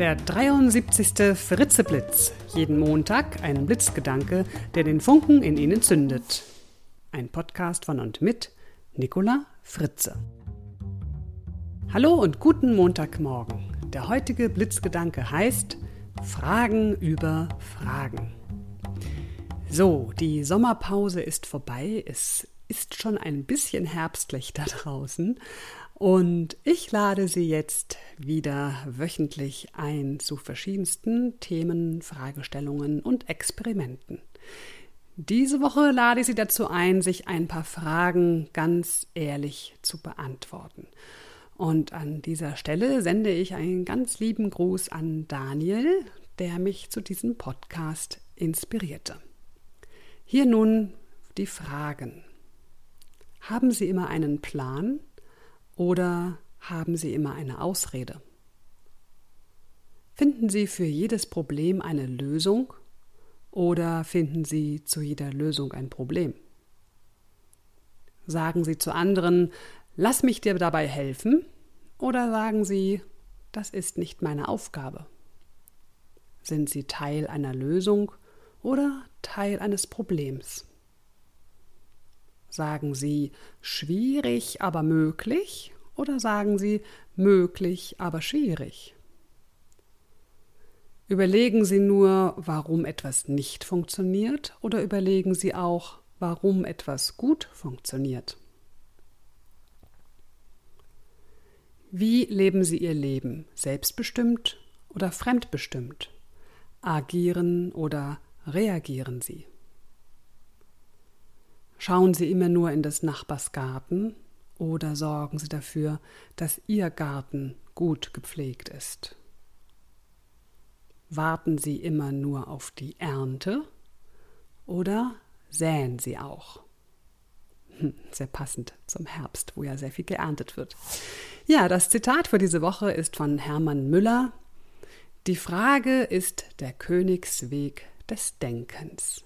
Der 73. Fritzeblitz. Jeden Montag ein Blitzgedanke, der den Funken in Ihnen zündet. Ein Podcast von und mit Nicola Fritze. Hallo und guten Montagmorgen. Der heutige Blitzgedanke heißt Fragen über Fragen. So, die Sommerpause ist vorbei. Es ist schon ein bisschen herbstlich da draußen. Und ich lade Sie jetzt wieder wöchentlich ein zu verschiedensten Themen, Fragestellungen und Experimenten. Diese Woche lade ich Sie dazu ein, sich ein paar Fragen ganz ehrlich zu beantworten. Und an dieser Stelle sende ich einen ganz lieben Gruß an Daniel, der mich zu diesem Podcast inspirierte. Hier nun die Fragen. Haben Sie immer einen Plan? Oder haben Sie immer eine Ausrede? Finden Sie für jedes Problem eine Lösung oder finden Sie zu jeder Lösung ein Problem? Sagen Sie zu anderen, lass mich dir dabei helfen oder sagen Sie, das ist nicht meine Aufgabe? Sind Sie Teil einer Lösung oder Teil eines Problems? Sagen Sie schwierig, aber möglich oder sagen Sie möglich, aber schwierig? Überlegen Sie nur, warum etwas nicht funktioniert oder überlegen Sie auch, warum etwas gut funktioniert? Wie leben Sie Ihr Leben? Selbstbestimmt oder fremdbestimmt? Agieren oder reagieren Sie? Schauen Sie immer nur in des Nachbars Garten oder sorgen Sie dafür, dass Ihr Garten gut gepflegt ist? Warten Sie immer nur auf die Ernte oder säen Sie auch? Hm, sehr passend zum Herbst, wo ja sehr viel geerntet wird. Ja, das Zitat für diese Woche ist von Hermann Müller. Die Frage ist der Königsweg des Denkens.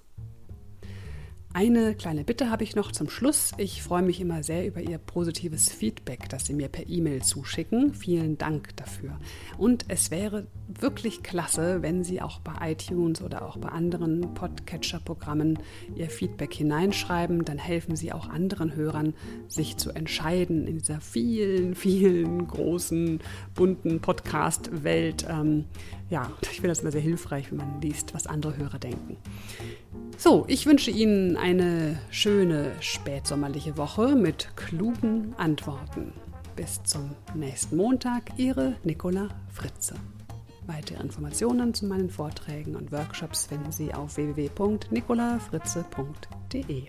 Eine kleine Bitte habe ich noch zum Schluss. Ich freue mich immer sehr über Ihr positives Feedback, das Sie mir per E-Mail zuschicken. Vielen Dank dafür. Und es wäre wirklich klasse, wenn Sie auch bei iTunes oder auch bei anderen Podcatcher-Programmen Ihr Feedback hineinschreiben. Dann helfen Sie auch anderen Hörern, sich zu entscheiden in dieser vielen, vielen großen, bunten Podcast-Welt. Ähm, ja, ich finde das immer sehr hilfreich, wenn man liest, was andere Hörer denken. So, ich wünsche Ihnen eine schöne spätsommerliche Woche mit klugen Antworten. Bis zum nächsten Montag, Ihre Nicola Fritze. Weitere Informationen zu meinen Vorträgen und Workshops finden Sie auf www.nicolafritze.de.